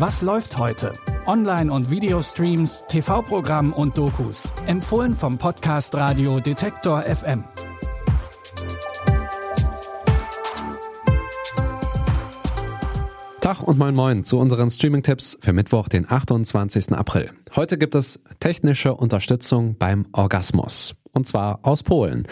Was läuft heute? Online- und Videostreams, TV-Programm und Dokus. Empfohlen vom Podcast Radio Detektor FM. Tag und moin moin zu unseren Streaming-Tipps für Mittwoch, den 28. April. Heute gibt es technische Unterstützung beim Orgasmus. Und zwar aus Polen.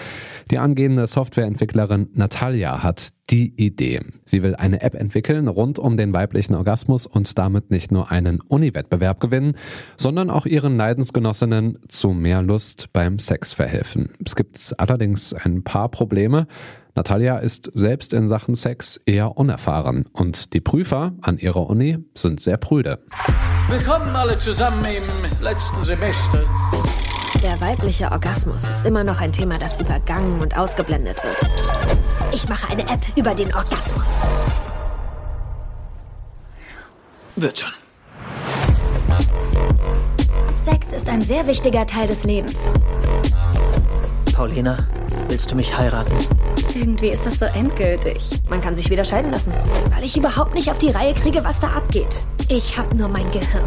Die angehende Softwareentwicklerin Natalia hat die Idee. Sie will eine App entwickeln rund um den weiblichen Orgasmus und damit nicht nur einen Uni-Wettbewerb gewinnen, sondern auch ihren Leidensgenossinnen zu mehr Lust beim Sex verhelfen. Es gibt allerdings ein paar Probleme. Natalia ist selbst in Sachen Sex eher unerfahren und die Prüfer an ihrer Uni sind sehr prüde. Willkommen alle zusammen im letzten Semester. Der weibliche Orgasmus ist immer noch ein Thema, das übergangen und ausgeblendet wird. Ich mache eine App über den Orgasmus. Wird schon. Sex ist ein sehr wichtiger Teil des Lebens. Paulina, willst du mich heiraten? Irgendwie ist das so endgültig. Man kann sich wieder scheiden lassen, weil ich überhaupt nicht auf die Reihe kriege, was da abgeht. Ich hab nur mein Gehirn.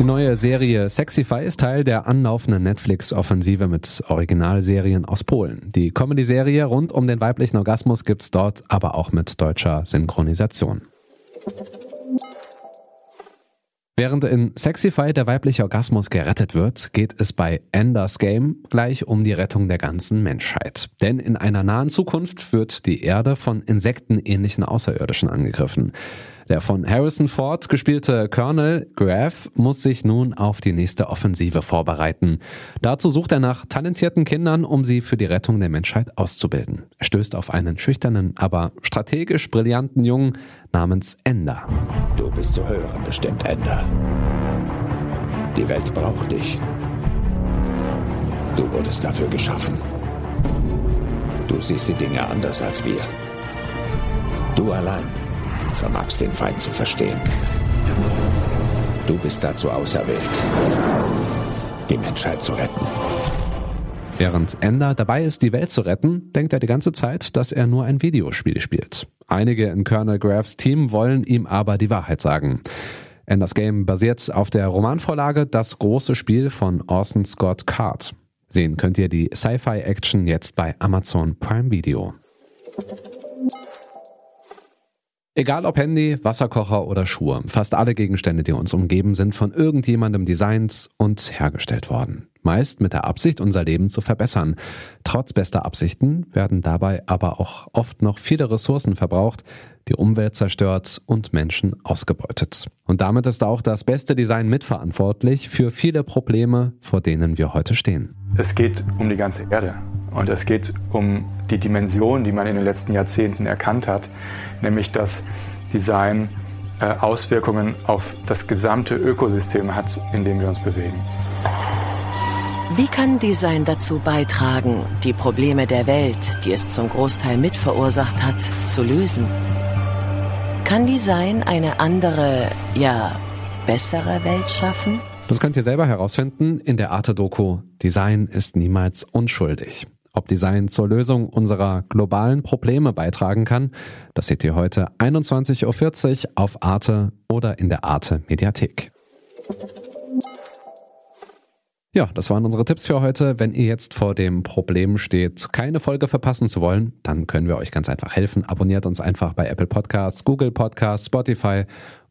Die neue Serie Sexify ist Teil der anlaufenden Netflix-Offensive mit Originalserien aus Polen. Die Comedy-Serie rund um den weiblichen Orgasmus gibt's dort aber auch mit deutscher Synchronisation. Während in Sexify der weibliche Orgasmus gerettet wird, geht es bei Enders Game gleich um die Rettung der ganzen Menschheit. Denn in einer nahen Zukunft wird die Erde von insektenähnlichen Außerirdischen angegriffen. Der von Harrison Ford gespielte Colonel Graf muss sich nun auf die nächste Offensive vorbereiten. Dazu sucht er nach talentierten Kindern, um sie für die Rettung der Menschheit auszubilden. Er stößt auf einen schüchternen, aber strategisch brillanten Jungen namens Ender. Du bist zu hören bestimmt, Ender. Die Welt braucht dich. Du wurdest dafür geschaffen. Du siehst die Dinge anders als wir. Du allein vermagst den Feind zu verstehen. Du bist dazu auserwählt, die Menschheit zu retten. Während Ender dabei ist, die Welt zu retten, denkt er die ganze Zeit, dass er nur ein Videospiel spielt. Einige in Colonel Graffs Team wollen ihm aber die Wahrheit sagen. Enders Game basiert auf der Romanvorlage Das große Spiel von Orson Scott Card. Sehen könnt ihr die Sci-Fi-Action jetzt bei Amazon Prime Video. Egal ob Handy, Wasserkocher oder Schuhe, fast alle Gegenstände, die uns umgeben, sind von irgendjemandem designt und hergestellt worden. Meist mit der Absicht, unser Leben zu verbessern. Trotz bester Absichten werden dabei aber auch oft noch viele Ressourcen verbraucht, die Umwelt zerstört und Menschen ausgebeutet. Und damit ist auch das beste Design mitverantwortlich für viele Probleme, vor denen wir heute stehen. Es geht um die ganze Erde und es geht um die Dimension, die man in den letzten Jahrzehnten erkannt hat, nämlich dass Design äh, Auswirkungen auf das gesamte Ökosystem hat, in dem wir uns bewegen. Wie kann Design dazu beitragen, die Probleme der Welt, die es zum Großteil mitverursacht hat, zu lösen? Kann Design eine andere, ja, bessere Welt schaffen? Das könnt ihr selber herausfinden in der Arte-Doku Design ist niemals unschuldig. Ob Design zur Lösung unserer globalen Probleme beitragen kann, das seht ihr heute 21.40 Uhr auf Arte oder in der Arte Mediathek. Ja, das waren unsere Tipps für heute. Wenn ihr jetzt vor dem Problem steht, keine Folge verpassen zu wollen, dann können wir euch ganz einfach helfen. Abonniert uns einfach bei Apple Podcasts, Google Podcasts, Spotify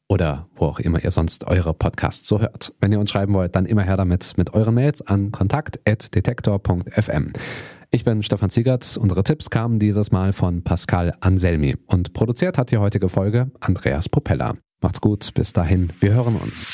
oder wo auch immer ihr sonst eure Podcasts so hört. Wenn ihr uns schreiben wollt, dann immer her damit mit euren Mails an kontakt.detektor.fm. Ich bin Stefan Ziegert. Unsere Tipps kamen dieses Mal von Pascal Anselmi und produziert hat die heutige Folge Andreas Propeller. Macht's gut, bis dahin, wir hören uns.